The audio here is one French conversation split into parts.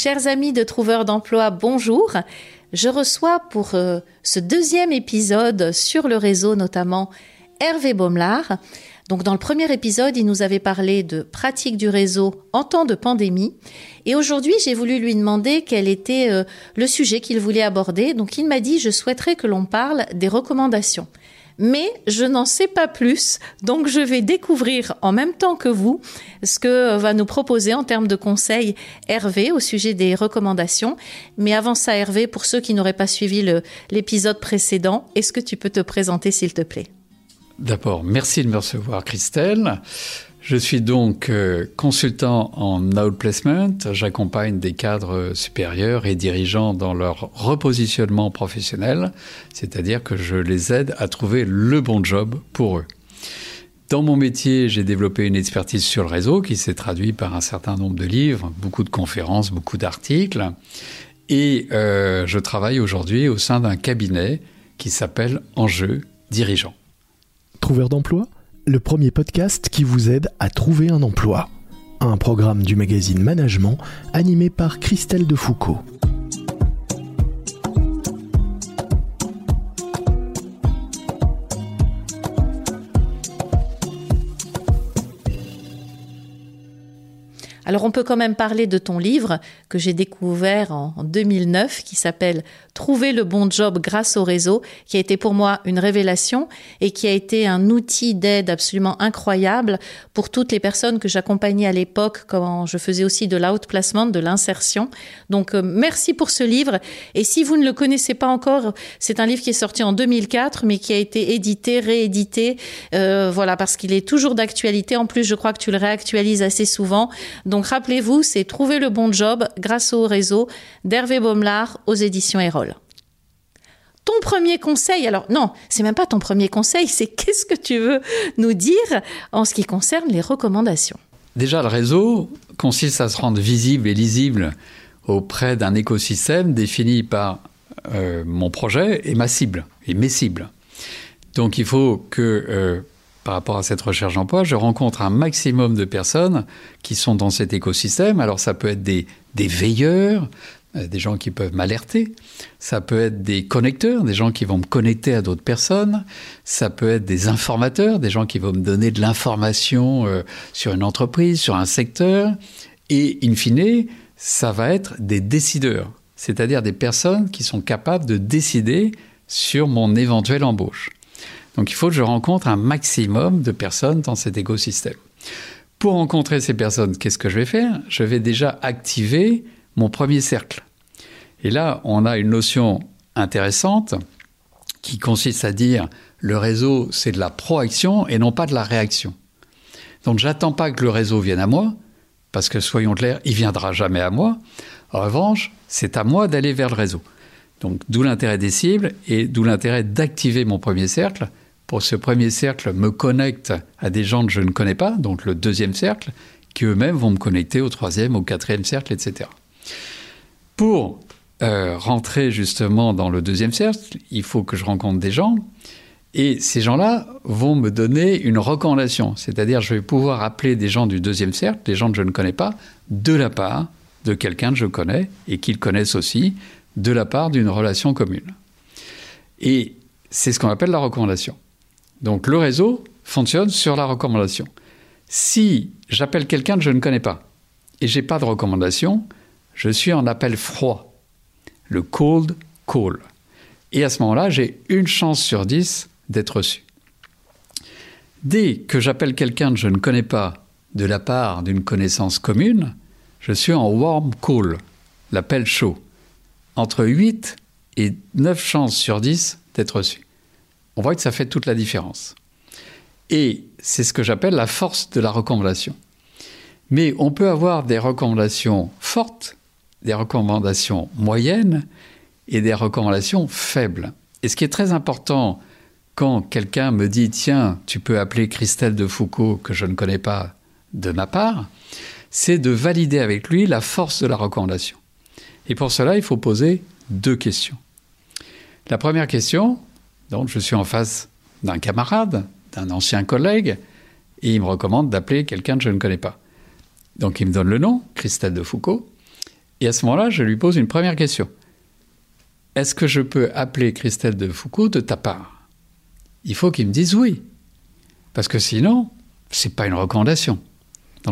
Chers amis de Trouveurs d'emploi, bonjour. Je reçois pour euh, ce deuxième épisode sur le réseau notamment Hervé Baumelard. Donc dans le premier épisode, il nous avait parlé de pratique du réseau en temps de pandémie. Et aujourd'hui, j'ai voulu lui demander quel était euh, le sujet qu'il voulait aborder. Donc il m'a dit, je souhaiterais que l'on parle des recommandations mais je n'en sais pas plus. Donc je vais découvrir en même temps que vous ce que va nous proposer en termes de conseils Hervé au sujet des recommandations. Mais avant ça, Hervé, pour ceux qui n'auraient pas suivi l'épisode précédent, est-ce que tu peux te présenter s'il te plaît? D'abord, merci de me recevoir, Christelle. Je suis donc euh, consultant en outplacement. J'accompagne des cadres supérieurs et dirigeants dans leur repositionnement professionnel, c'est-à-dire que je les aide à trouver le bon job pour eux. Dans mon métier, j'ai développé une expertise sur le réseau qui s'est traduite par un certain nombre de livres, beaucoup de conférences, beaucoup d'articles. Et euh, je travaille aujourd'hui au sein d'un cabinet qui s'appelle Enjeu Dirigeant. Trouveur d'emploi? Le premier podcast qui vous aide à trouver un emploi. Un programme du magazine Management animé par Christelle Defoucault. On peut quand même parler de ton livre que j'ai découvert en 2009 qui s'appelle Trouver le bon job grâce au réseau, qui a été pour moi une révélation et qui a été un outil d'aide absolument incroyable pour toutes les personnes que j'accompagnais à l'époque quand je faisais aussi de l'outplacement, de l'insertion. Donc euh, merci pour ce livre et si vous ne le connaissez pas encore, c'est un livre qui est sorti en 2004 mais qui a été édité, réédité, euh, voilà parce qu'il est toujours d'actualité. En plus, je crois que tu le réactualises assez souvent. Donc rappelez-vous, c'est Trouver le bon job grâce au réseau d'Hervé Baumelard aux éditions Erol. Ton premier conseil, alors non, c'est même pas ton premier conseil, c'est qu'est-ce que tu veux nous dire en ce qui concerne les recommandations? Déjà, le réseau consiste à se rendre visible et lisible auprès d'un écosystème défini par euh, mon projet et ma cible, et mes cibles. Donc il faut que euh, par rapport à cette recherche d'emploi, je rencontre un maximum de personnes qui sont dans cet écosystème. Alors ça peut être des, veilleurs, euh, des gens qui peuvent m'alerter. Ça peut être des connecteurs, des gens qui vont me connecter à d'autres personnes. Ça peut être des informateurs, des gens qui vont me donner de l'information euh, sur une entreprise, sur un secteur. Et in fine, ça va être des décideurs, c'est-à-dire des personnes qui sont capables de décider sur mon éventuelle embauche. Donc il faut que je rencontre un maximum de personnes dans cet écosystème. Pour rencontrer ces personnes, qu'est-ce que je vais faire? Je vais déjà activer mon premier cercle. Et là, on a une notion intéressante qui consiste à dire le réseau, c'est de la proaction et non pas de la réaction. Donc j'attends pas que le réseau vienne à moi, parce que soyons clairs, il viendra jamais à moi. En revanche, c'est à moi d'aller vers le réseau. Donc d'où l'intérêt des cibles et d'où l'intérêt d'activer mon premier cercle pour ce premier cercle, me connecte à des gens que je ne connais pas, donc le deuxième cercle, qui eux-mêmes vont me connecter au troisième, au quatrième cercle, etc. Pour euh, rentrer justement dans le deuxième cercle, il faut que je rencontre des gens, et ces gens-là vont me donner une recommandation, c'est-à-dire je vais pouvoir appeler des gens du deuxième cercle, des gens que je ne connais pas, de la part de quelqu'un que je connais et qu'ils connaissent aussi, de la part d'une relation commune. Et c'est ce qu'on appelle la recommandation. Donc le réseau fonctionne sur la recommandation. Si j'appelle quelqu'un que je ne connais pas et j'ai pas de recommandation, je suis en appel froid, le cold call. Et à ce moment-là, j'ai une chance sur dix d'être reçu. Dès que j'appelle quelqu'un que je ne connais pas de la part d'une connaissance commune, je suis en warm call, l'appel chaud. Entre 8 et 9 chances sur 10 d'être reçu on voit que ça fait toute la différence. Et c'est ce que j'appelle la force de la recommandation. Mais on peut avoir des recommandations fortes des recommandations moyennes et des recommandations faibles. Et ce qui est très important quand quelqu'un me dit Tiens, tu peux appeler Christelle de Foucault, que je ne connais pas de ma part, c'est de valider avec lui la force de la recommandation. Et pour cela, il faut poser deux questions. La première question, donc je suis en face d'un camarade, d'un ancien collègue, et il me recommande d'appeler quelqu'un que je ne connais pas. Donc il me donne le nom, Christelle de Foucault, et à ce moment-là, je lui pose une première question. Est-ce que je peux appeler Christelle de Foucault de ta part? Il faut qu'il me dise oui. Parce que sinon, ce n'est pas une recommandation.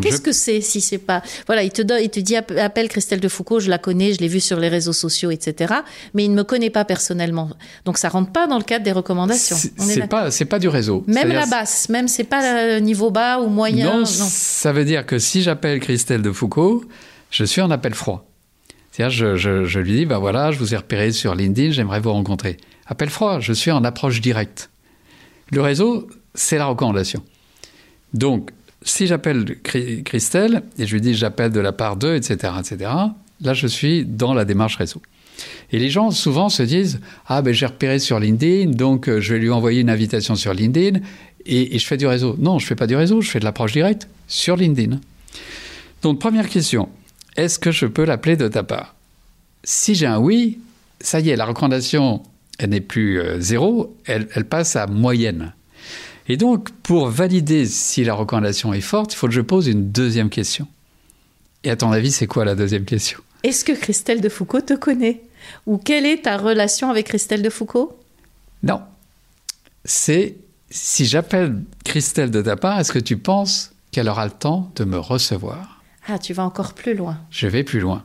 Qu'est-ce que c'est si c'est pas voilà il te donne il te dit appelle Christelle de Foucault je la connais je l'ai vue sur les réseaux sociaux etc mais il ne me connaît pas personnellement. Donc ça rentre pas dans le cadre des recommandations. C'est pas c'est pas du réseau. Même la basse même c'est pas niveau bas ou moyen non, non. ça veut dire que si j'appelle Christelle de Foucault je suis en appel froid. C'est-à-dire je, je, je, lui dis ben voilà je vous ai repéré sur LinkedIn j'aimerais vous rencontrer. Appel froid je suis en approche directe. Le réseau c'est la recommandation. Donc si j'appelle Christelle et je lui dis j'appelle de la part d'eux, etc., etc., là je suis dans la démarche réseau. Et les gens souvent se disent Ah, ben j'ai repéré sur LinkedIn, donc euh, je vais lui envoyer une invitation sur LinkedIn et, je fais du réseau. Non, je ne fais pas du réseau, je fais de l'approche directe sur LinkedIn. Donc, première question est-ce que je peux l'appeler de ta part? Si j'ai un oui, ça y est, la recommandation, elle n'est plus euh, zéro, elle, elle passe à moyenne. Et donc, pour valider si la recommandation est forte, il faut que je pose une deuxième question. Et à ton avis, c'est quoi la deuxième question? Est-ce que Christelle de Foucault te connaît? Ou quelle est ta relation avec Christelle de Foucault? Non. C'est si j'appelle Christelle de ta part, est-ce que tu penses qu'elle aura le temps de me recevoir? Ah, tu vas encore plus loin. Je vais plus loin.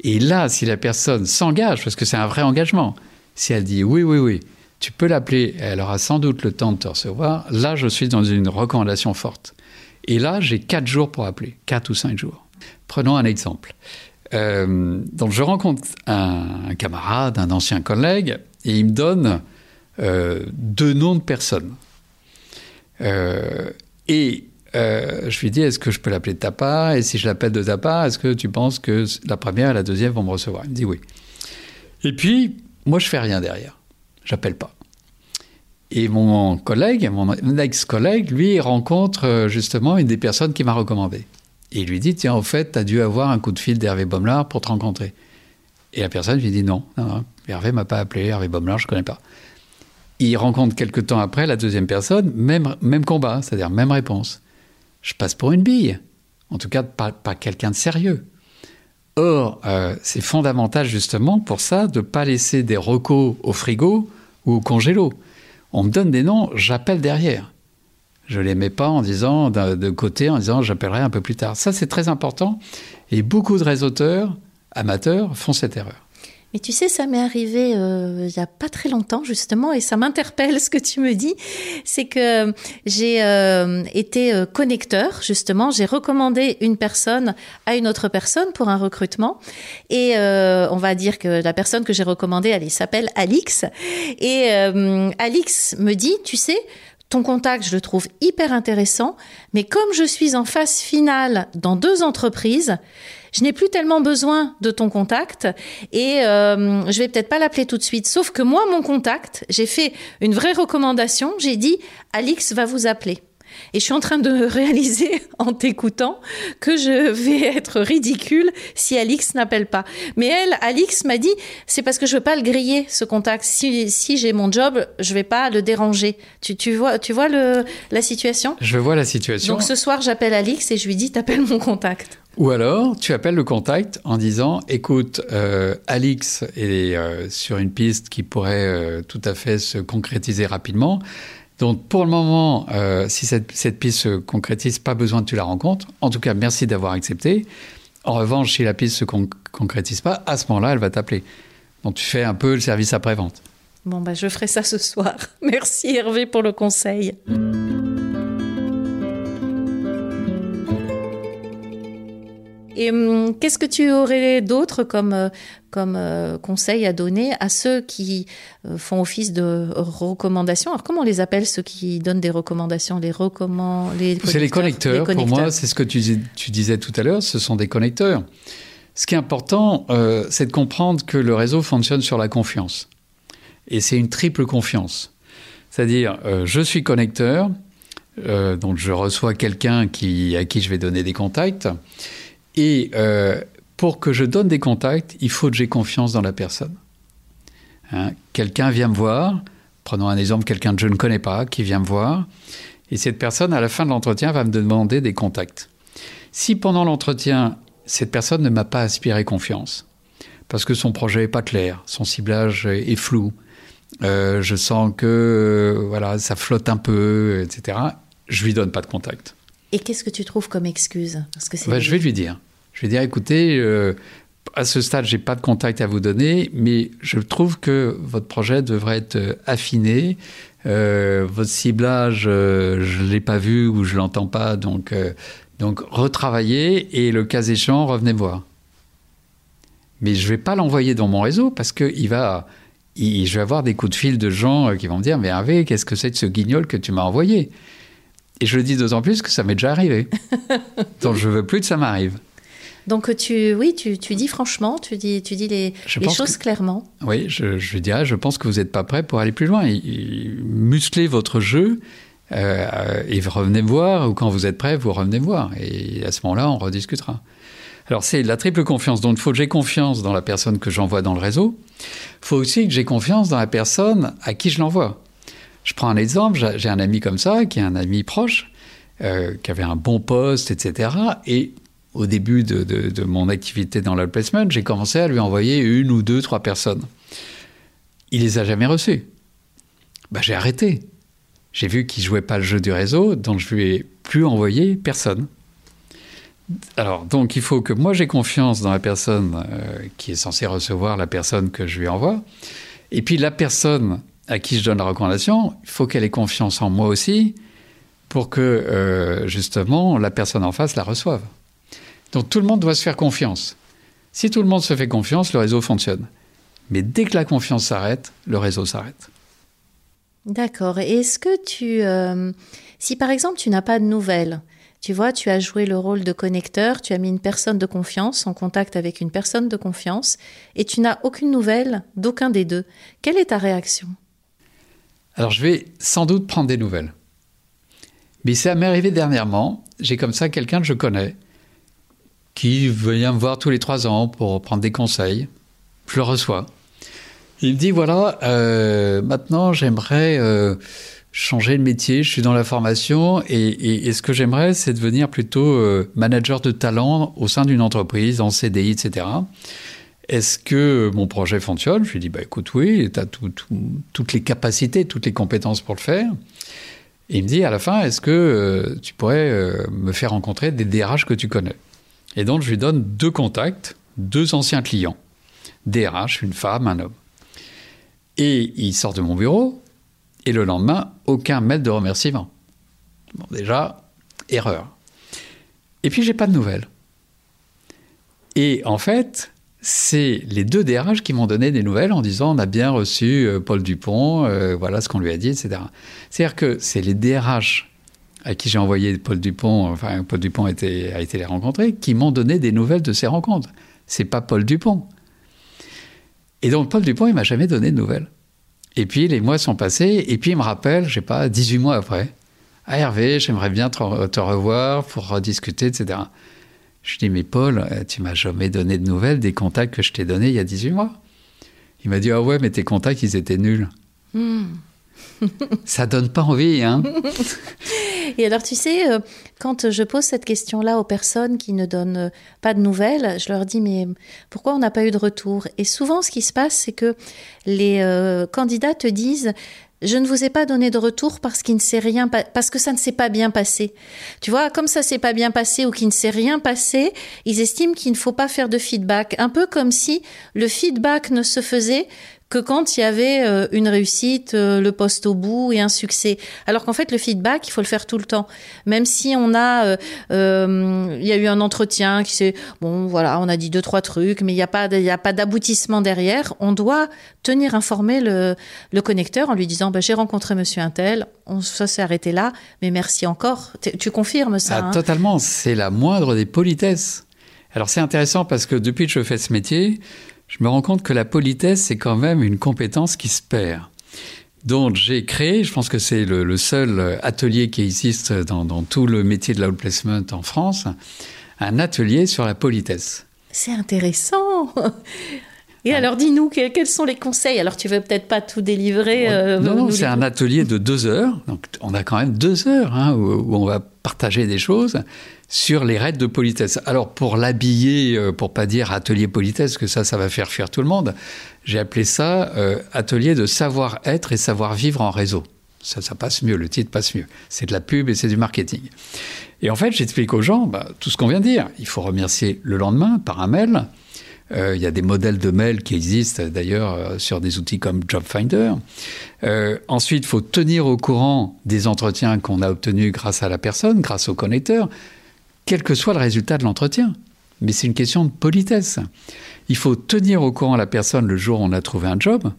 Et là, si la personne s'engage, parce que c'est un vrai engagement, si elle dit oui, oui, oui, tu peux l'appeler, elle aura sans doute le temps de te recevoir. Là, je suis dans une recommandation forte. Et là, j'ai quatre jours pour appeler, quatre ou cinq jours. Prenons un exemple. Euh, donc, je rencontre un, camarade, un ancien collègue, et il me donne euh, deux noms de personnes. Euh, et je lui dis, est-ce que je peux l'appeler de ta part? Et si je l'appelle de ta part, est-ce que tu penses que la première et la deuxième vont me recevoir? Il me dit oui. Et puis, moi, je fais rien derrière j'appelle pas. Et mon collègue, mon ex-collègue, lui, rencontre justement une des personnes qui m'a recommandé. Et il lui dit, tiens, au fait, tu as dû avoir un coup de fil d'Hervé Baumlard pour te rencontrer. Et la personne lui dit, non, non, non Hervé m'a pas appelé, Hervé Baumlard, je ne connais pas. Il rencontre quelques temps après la deuxième personne, même, même combat, c'est-à-dire même réponse. Je passe pour une bille. En tout cas, pas, pas quelqu'un de sérieux. Or, euh, c'est fondamental justement pour ça de ne pas laisser des recos au frigo ou congélo. On me donne des noms, j'appelle derrière. Je ne les mets pas en disant de côté, en disant j'appellerai un peu plus tard. Ça, c'est très important. Et beaucoup de réseauteurs amateurs font cette erreur. Mais tu sais, ça m'est arrivé euh, il y a pas très longtemps justement, et ça m'interpelle ce que tu me dis. C'est que j'ai euh, été euh, connecteur justement. J'ai recommandé une personne à une autre personne pour un recrutement, et euh, on va dire que la personne que j'ai recommandée, elle s'appelle Alix. Et euh, Alix me dit, tu sais. Ton contact, je le trouve hyper intéressant, mais comme je suis en phase finale dans deux entreprises, je n'ai plus tellement besoin de ton contact et euh, je vais peut-être pas l'appeler tout de suite. Sauf que moi, mon contact, j'ai fait une vraie recommandation. J'ai dit, Alix va vous appeler. Et je suis en train de réaliser en t'écoutant que je vais être ridicule si Alix n'appelle pas. Mais elle, Alix m'a dit, c'est parce que je veux pas le griller, ce contact. Si, si j'ai mon job, je vais pas le déranger. Tu, tu vois, tu vois le, la situation? Je vois la situation. Donc ce soir, j'appelle Alix et je lui dis, t'appelles mon contact. Ou alors, tu appelles le contact en disant Écoute, euh, Alix est euh, sur une piste qui pourrait euh, tout à fait se concrétiser rapidement. Donc, pour le moment, euh, si cette, piste se concrétise, pas besoin que tu la rencontres. En tout cas, merci d'avoir accepté. En revanche, si la piste se con concrétise pas, à ce moment-là, elle va t'appeler. Donc, tu fais un peu le service après-vente. Bon, bah, je ferai ça ce soir. Merci Hervé pour le conseil. Et hum, qu'est-ce que tu aurais d'autre comme, euh, comme euh, conseil à donner à ceux qui euh, font office de recommandation Alors, comment on les appelle, ceux qui donnent des recommandations? Les recommand... C'est les connecteurs. Pour moi, c'est ce que tu, tu disais tout à l'heure, ce sont des connecteurs. Ce qui est important, euh, c'est de comprendre que le réseau fonctionne sur la confiance. Et c'est une triple confiance. C'est-à-dire, je suis connecteur, donc je reçois quelqu'un qui, à qui je vais donner des contacts. Et euh, pour que je donne des contacts, il faut que j'ai confiance dans la personne. Hein, quelqu'un vient me voir, prenons un exemple, quelqu'un que je ne connais pas, qui vient me voir, et cette personne, à la fin de l'entretien, va me demander des contacts. Si pendant l'entretien, cette personne ne m'a pas inspiré confiance, parce que son projet n'est pas clair, son ciblage est flou, euh, je sens que euh, voilà, ça flotte un peu, etc. Je lui donne pas de contact. Et qu'est-ce que tu trouves comme excuse? Parce que bah, Je vais lui dire. Je vais dire, écoutez, euh, à ce stade, j'ai pas de contact à vous donner, mais je trouve que votre projet devrait être euh, affiné. Euh, votre ciblage, euh, je l'ai pas vu ou je l'entends pas, donc donc retravaillez et le cas échéant, revenez voir. Mais je vais pas l'envoyer dans mon réseau parce que il va je vais avoir des coups de fil de gens qui vont me dire Mais Hervé, qu'est-ce que c'est de ce guignol que tu m'as envoyé? Et je le dis d'autant plus que ça m'est déjà arrivé. Donc je veux plus que ça m'arrive. Donc tu, oui, tu, tu, dis franchement, tu dis, tu dis les, les choses clairement. Oui, je, je, dirais, je pense que vous n'êtes pas prêt pour aller plus loin. musclez votre jeu euh, et revenez me voir, ou quand vous êtes prêt, vous revenez me voir. Et à ce moment-là, on rediscutera. Alors c'est la triple confiance. Donc il faut que j'ai confiance dans la personne que j'envoie dans le réseau. Il faut aussi que j'ai confiance dans la personne à qui je l'envoie. Je prends un exemple, j'ai un ami comme ça, qui est un ami proche, euh, qui avait un bon poste, etc. Et au début de, mon activité dans le placement, j'ai commencé à lui envoyer une ou deux, trois personnes. Il les a jamais reçues. Bah, j'ai arrêté. J'ai vu qu'il jouait pas le jeu du réseau, donc je lui ai plus envoyé personne. Alors, donc, il faut que moi j'ai confiance dans la personne euh, qui est censée recevoir la personne que je lui envoie. Et puis, la personne à qui je donne la recommandation, il faut qu'elle ait confiance en moi aussi pour que, euh, justement, la personne en face la reçoive. Donc, tout le monde doit se faire confiance. Si tout le monde se fait confiance, le réseau fonctionne. Mais dès que la confiance s'arrête, le réseau s'arrête. D'accord. Et est-ce que tu. Euh, si par exemple tu n'as pas de nouvelles, tu vois, tu as joué le rôle de connecteur, tu as mis une personne de confiance en contact avec une personne de confiance, et tu n'as aucune nouvelle d'aucun des deux. Quelle est ta réaction? Alors je vais sans doute prendre des nouvelles. Mais ça m'est arrivé dernièrement, j'ai comme ça quelqu'un que je connais, qui vient me voir tous les trois ans pour prendre des conseils. Je le reçois. Il me dit, voilà, euh, maintenant j'aimerais... Euh, changer de métier, je suis dans la formation et, ce que j'aimerais, c'est devenir plutôt euh, manager de talent au sein d'une entreprise, en CDI, etc. Est-ce que mon projet fonctionne? Je lui dis, bah, écoute, oui, tu as toutes les capacités, toutes les compétences pour le faire. Et il me dit à la fin, est-ce que tu pourrais me faire rencontrer des DRH que tu connais? Et donc, je lui donne deux contacts, deux anciens clients. DRH, une femme, un homme. Et il sort de mon bureau, et le lendemain, aucun mail de remerciement. Bon, déjà, erreur. Et puis, j'ai pas de nouvelles. Et en fait, c'est les deux DRH qui m'ont donné des nouvelles en disant on a bien reçu euh, Paul Dupont, euh, voilà ce qu'on lui a dit, etc. C'est-à-dire que c'est les DRH à qui j'ai envoyé Paul Dupont, enfin Paul Dupont a été, a été les rencontrer, qui m'ont donné des nouvelles de ces rencontres. C'est pas Paul Dupont. Et donc Paul Dupont, il m'a jamais donné de nouvelles. Et puis les mois sont passés, et puis il me rappelle, je sais pas, 18 mois après, Ah Hervé, j'aimerais bien te, revoir pour rediscuter, etc. Je dis, mais Paul, euh, tu m'as jamais donné de nouvelles des contacts que je t'ai donnés il y a 18 mois. Il m'a dit, ah ouais, mais tes contacts, ils étaient nuls. Hmm. Ça donne pas envie, hein Et alors, tu sais, euh, quand je pose cette question-là aux personnes qui ne donnent euh, pas de nouvelles, je leur dis, mais pourquoi on n'a pas eu de retour? Et souvent, ce qui se passe, c'est que les euh, candidats te disent, je ne vous ai pas donné de retour parce qu'il ne s'est rien parce que ça ne s'est pas bien passé. Tu vois, comme ça s'est pas bien passé ou qu'il ne s'est rien passé, ils estiment qu'il ne faut pas faire de feedback. Un peu comme si le feedback ne se faisait que quand il y avait euh, une réussite, euh, le poste au bout et un succès. Alors qu'en fait, le feedback, il faut le faire tout le temps. Même si on a, euh, il y a eu un entretien qui s'est, bon, voilà, on a dit deux trois trucs, mais il n'y a pas, il y a pas d'aboutissement derrière. On doit tenir informé le, le connecteur en lui disant, bah, j'ai rencontré Monsieur Intel, on, ça s'est arrêté là, mais merci encore. Tu confirmes ça ah, hein? Totalement, c'est la moindre des politesses. Alors c'est intéressant parce que depuis que je fais ce métier, je me rends compte que la politesse, c'est quand même une compétence qui se perd. Donc j'ai créé, je pense que c'est le, seul atelier qui existe dans, dans tout le métier de l'outplacement en France, un atelier sur la politesse. C'est intéressant. Et alors, dis-nous, quels sont les conseils? Alors, tu veux peut-être pas tout délivrer euh, Non, c'est un atelier de deux heures. Donc, on a quand même deux heures hein, où, on va partager des choses sur les règles de politesse. Alors, pour l'habiller, euh, pour pas dire atelier politesse, que ça, ça va faire fuir tout le monde, j'ai appelé ça euh, atelier de savoir-être et savoir-vivre en réseau. Ça, ça passe mieux, le titre passe mieux. C'est de la pub et c'est du marketing. Et en fait, j'explique aux gens bah, tout ce qu'on vient de dire. Il faut remercier le lendemain par un mail. Euh, il y a des modèles de mails qui existent d'ailleurs euh, sur des outils comme JobFinder. Euh, ensuite, il faut tenir au courant des entretiens qu'on a obtenus grâce à la personne, grâce au connecteur, quel que soit le résultat de l'entretien. Mais c'est une question de politesse. Il faut tenir au courant la personne le jour où on a trouvé un job.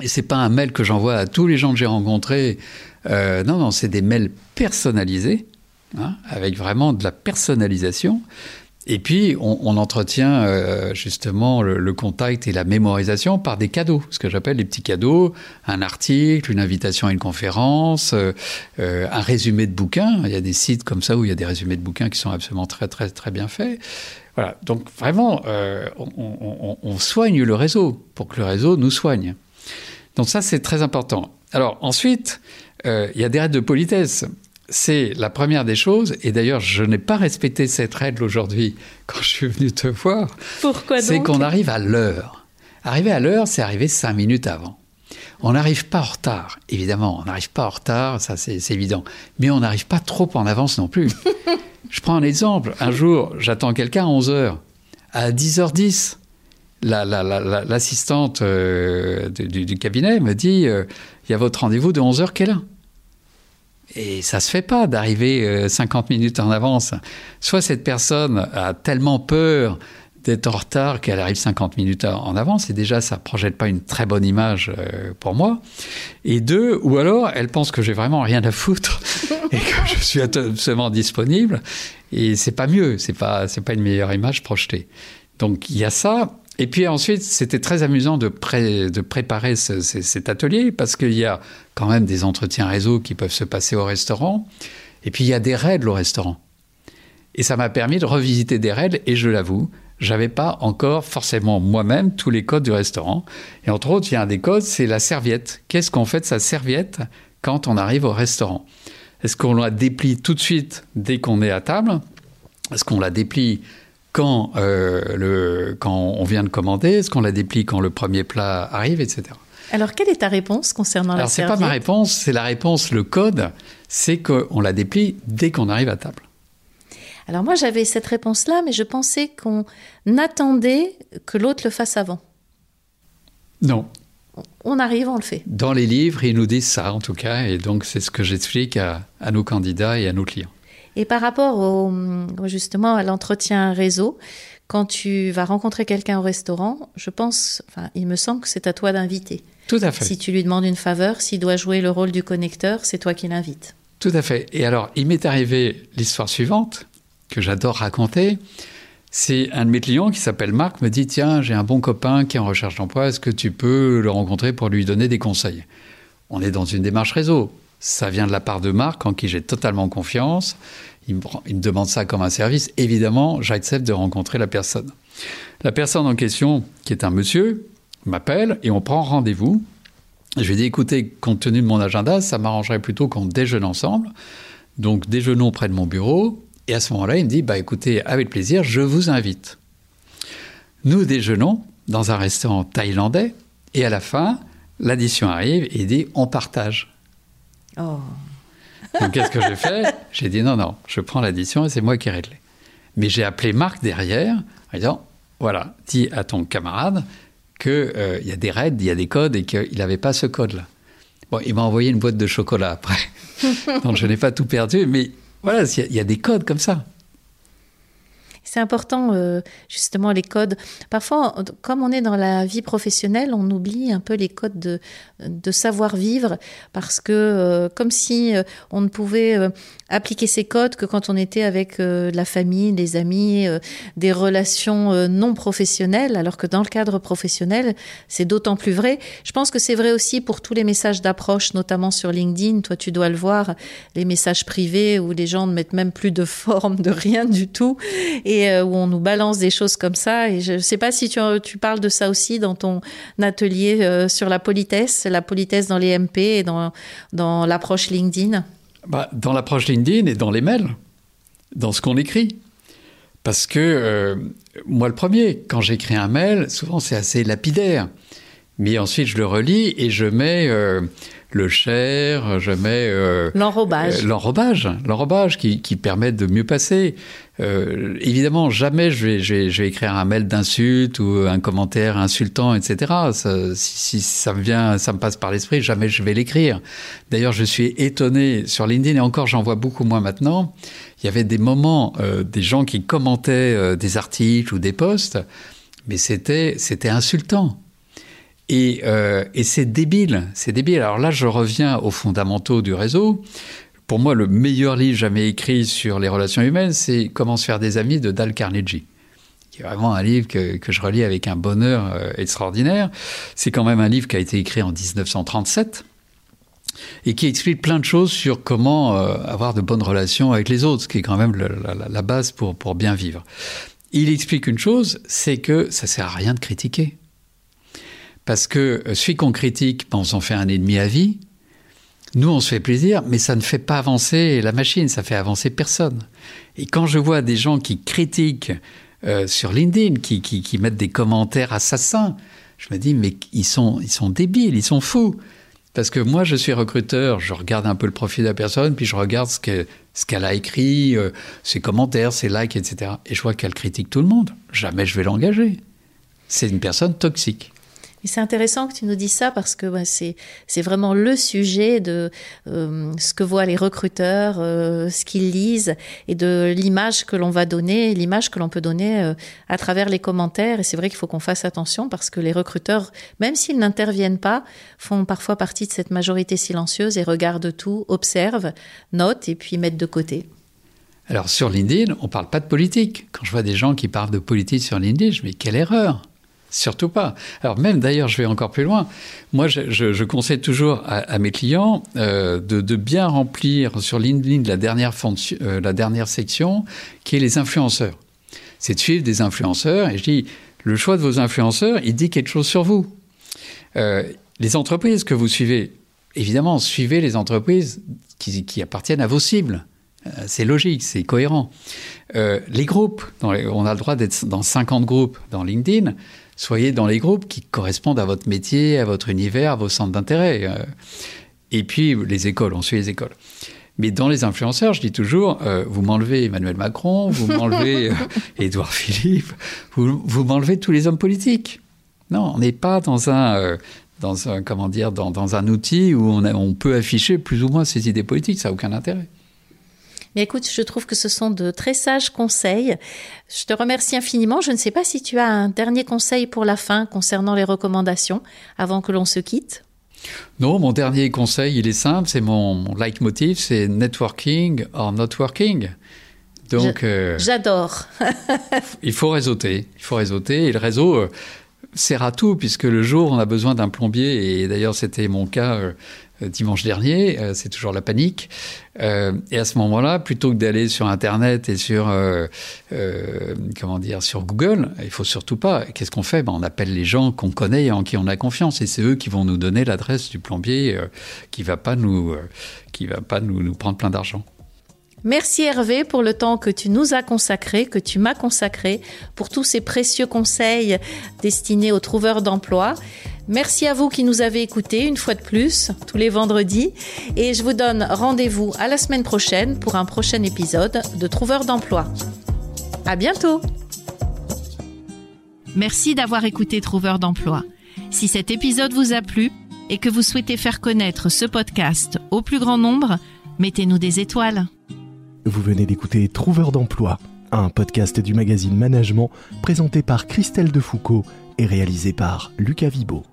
Et c'est pas un mail que j'envoie à tous les gens que j'ai rencontrés. non, non, c'est des mails personnalisés, hein, avec vraiment de la personnalisation. Et puis, on, entretient euh, justement le, contact et la mémorisation par des cadeaux, ce que j'appelle les petits cadeaux, un article, une invitation à une conférence, euh, euh, un résumé de bouquin. Il y a des sites comme ça où il y a des résumés de bouquins qui sont absolument très, très, très bien faits. Voilà. Donc, vraiment, on, on, soigne le réseau pour que le réseau nous soigne. Donc, ça, c'est très important. Alors, ensuite, il y a des règles de politesse c'est la première des choses, et d'ailleurs je n'ai pas respecté cette règle aujourd'hui quand je suis venu te voir. Pourquoi C'est qu'on arrive à l'heure. Arriver à l'heure, c'est arriver cinq minutes avant. On n'arrive pas en retard, évidemment, on n'arrive pas en retard, ça c'est évident, mais on n'arrive pas trop en avance non plus. je prends un exemple, un jour j'attends quelqu'un à 11h, à 10h10, l'assistante euh, du, cabinet me dit, euh, il y a votre rendez-vous de 11h, quelle heure et ça se fait pas d'arriver 50 euh, minutes en avance. Soit cette personne a tellement peur d'être en retard qu'elle arrive 50 minutes en avance, et déjà ça projette pas une très bonne image euh, pour moi. Et deux, ou alors elle pense que j'ai vraiment rien à foutre et que je suis absolument disponible, et c'est pas mieux, c'est pas c'est pas une meilleure image projetée. Donc il y a ça, et puis ensuite, c'était très amusant de, préparer cet atelier parce qu'il y a quand même des entretiens réseau qui peuvent se passer au restaurant. Et puis il y a des règles au restaurant. Et ça m'a permis de revisiter des règles et je l'avoue, j'avais pas encore forcément moi-même tous les codes du restaurant. Et entre autres, il y a un des codes, c'est la serviette. Qu'est-ce qu'on fait de sa serviette quand on arrive au restaurant? Est-ce qu'on la déplie tout de suite dès qu'on est à table? Est-ce qu'on la déplie quand, euh, le, quand on vient de commander Est-ce qu'on la déplie quand le premier plat arrive, etc. Alors, quelle est ta réponse concernant la serviette Alors, c'est pas ma réponse, c'est la réponse, le code, c'est qu'on la déplie dès qu'on arrive à table. Alors, moi, j'avais cette réponse-là, mais je pensais qu'on attendait que l'autre le fasse avant. Non. On arrive, on le fait. Dans les livres, ils nous disent ça, en tout cas, et donc c'est ce que j'explique à nos candidats et à nos clients. Et par rapport au, justement à l'entretien réseau, quand tu vas rencontrer quelqu'un au restaurant, je pense, enfin, il me semble que c'est à toi d'inviter. Tout à fait. Si tu lui demandes une faveur, s'il doit jouer le rôle du connecteur, c'est toi qui l'invites. Tout à fait. Et alors, il m'est arrivé l'histoire suivante, que j'adore raconter. C'est un de mes clients qui s'appelle Marc, me dit Tiens, j'ai un bon copain qui est en recherche d'emploi, est-ce que tu peux le rencontrer pour lui donner des conseils? On est dans une démarche réseau. Ça vient de la part de Marc, en qui j'ai totalement confiance. Il me, demande ça comme un service. Évidemment, j'accepte de rencontrer la personne. La personne en question, qui est un monsieur, m'appelle et on prend rendez-vous. Je lui dis écoutez, compte tenu de mon agenda, ça m'arrangerait plutôt qu'on déjeune ensemble. Donc déjeunons près de mon bureau. Et à ce moment-là, il me dit bah écoutez, avec plaisir, je vous invite. Nous déjeunons dans un restaurant thaïlandais et à la fin, l'addition arrive et il dit on partage. Oh. Donc qu'est-ce que j'ai fait J'ai dit non, non, je prends l'addition et c'est moi qui ai réglé. Mais j'ai appelé Marc derrière en disant voilà, dis à ton camarade qu'il euh, y a des raids, il y a des codes et qu'il n'avait pas ce code-là. Bon, il m'a envoyé une boîte de chocolat après. Donc je n'ai pas tout perdu, mais voilà, il y, a des codes comme ça. C'est important, euh, justement, les codes. Parfois, comme on est dans la vie professionnelle, on oublie un peu les codes de, savoir-vivre parce que, euh, comme si euh, on ne pouvait appliquer ces codes que quand on était avec la famille, les amis, des relations non professionnelles, alors que dans le cadre professionnel, c'est d'autant plus vrai. Je pense que c'est vrai aussi pour tous les messages d'approche, notamment sur LinkedIn. Toi, tu dois le voir, les messages privés où les gens ne mettent même plus de forme, de rien du tout, et euh, où on nous balance des choses comme ça. Et je ne sais pas si tu, tu, parles de ça aussi dans ton atelier euh, sur la politesse, la politesse dans les MP et dans, dans l'approche LinkedIn. Bah, dans l'approche LinkedIn et dans les mails, dans ce qu'on écrit. Parce que euh, moi, le premier, quand j'écris un mail, souvent c'est assez lapidaire. Mais ensuite, je le relis et je mets le cher, je mets euh, l'enrobage, euh, l'enrobage, l'enrobage qui, qui, permet de mieux passer. Euh, évidemment, jamais je vais, écrire un mail d'insulte ou un commentaire insultant, etc. Si, ça me vient, ça me passe par l'esprit, jamais je vais l'écrire. D'ailleurs, je suis étonné sur LinkedIn et encore, j'en vois beaucoup moins maintenant. Il y avait des moments, des gens qui commentaient des articles ou des posts, mais c'était insultant. Euh, et, c'est débile, c'est débile. Alors là, je reviens aux fondamentaux du réseau. Pour moi, le meilleur livre jamais écrit sur les relations humaines, c'est Comment se faire des amis de Dal Carnegie qui est vraiment un livre que, je relis avec un bonheur euh, extraordinaire. C'est quand même un livre qui a été écrit en 1937 et qui explique plein de choses sur comment euh, avoir de bonnes relations avec les autres, ce qui est quand même la, base pour, bien vivre. Il explique une chose, c'est que ça sert à rien de critiquer. Parce que euh, celui qu'on critique, ben, on s'en fait un ennemi à vie. Nous, on se fait plaisir, mais ça ne fait pas avancer la machine, ça fait avancer personne. Et quand je vois des gens qui critiquent euh, sur LinkedIn, qui, qui, mettent des commentaires assassins, je me dis, mais ils sont, ils sont débiles, ils sont fous. Parce que moi, je suis recruteur, je regarde un peu le profil de la personne, puis je regarde ce qu'elle ce a écrit, euh, ses commentaires, ses likes, etc. Et je vois qu'elle critique tout le monde. Jamais je vais l'engager. C'est une personne toxique. C'est intéressant que tu nous dises ça parce que c'est vraiment le sujet de euh, ce que voient les recruteurs, euh, ce qu'ils lisent et de l'image que l'on va donner, l'image que l'on peut donner euh, à travers les commentaires. Et c'est vrai qu'il faut qu'on fasse attention parce que les recruteurs, même s'ils n'interviennent pas, font parfois partie de cette majorité silencieuse et regardent tout, observent, notent et puis mettent de côté. Alors sur LinkedIn, on ne parle pas de politique. Quand je vois des gens qui parlent de politique sur LinkedIn, je me dis quelle erreur Surtout pas. Alors même d'ailleurs, je vais encore plus loin. Moi, je, conseille toujours à, mes clients euh, de, bien remplir sur LinkedIn la dernière, fonction, euh, la dernière section qui est les influenceurs. C'est de suivre des influenceurs. Et je dis, le choix de vos influenceurs, il dit quelque chose sur vous. Euh, les entreprises que vous suivez, évidemment, suivez les entreprises qui, appartiennent à vos cibles. C'est logique, c'est cohérent. les groupes, on a le droit d'être dans 50 groupes dans LinkedIn soyez dans les groupes qui correspondent à votre métier, à votre univers, à vos centres d'intérêt. Euh. Et puis les écoles, on suit les écoles. Mais dans les influenceurs, je dis toujours, euh, vous m'enlevez Emmanuel Macron, vous m'enlevez euh, Édouard Philippe, vous, vous m'enlevez tous les hommes politiques. Non, on n'est pas dans un, dans un, comment dire, dans, dans un outil où on, on peut afficher plus ou moins ses idées politiques. Ça n'a aucun intérêt. Mais écoute, je trouve que ce sont de très sages conseils. Je te remercie infiniment. Je ne sais pas si tu as un dernier conseil pour la fin concernant les recommandations avant que l'on se quitte. Non, mon dernier conseil, il est simple, c'est mon, mon leitmotiv, c'est networking or not working. Donc, euh, j'adore. il faut réseauter, il faut réseauter, et le réseau euh, sert à tout, puisque le jour on a besoin d'un plombier, et d'ailleurs c'était mon cas euh, dimanche dernier, euh, c'est toujours la panique. Euh, et à ce moment-là, plutôt que d'aller sur Internet et sur comment dire sur Google, il faut surtout pas. Qu'est-ce qu'on fait? Ben, On appelle les gens qu'on connaît et en qui on a confiance, et c'est eux qui vont nous donner l'adresse du plombier qui va pas nous qui va pas nous, nous prendre plein d'argent. Merci Hervé pour le temps que tu nous as consacré, que tu m'as consacré, pour tous ces précieux conseils destinés aux trouveurs d'emploi. Merci à vous qui nous avez écoutés une fois de plus, tous les vendredis. Et je vous donne rendez-vous à la semaine prochaine pour un prochain épisode de Trouveurs d'emploi. À bientôt! Merci d'avoir écouté Trouveurs d'emploi. Si cet épisode vous a plu et que vous souhaitez faire connaître ce podcast au plus grand nombre, mettez-nous des étoiles. Vous venez d'écouter Trouveurs d'emploi, un podcast du magazine Management présenté par Christelle Defoucault et réalisé par Lucas Vibo.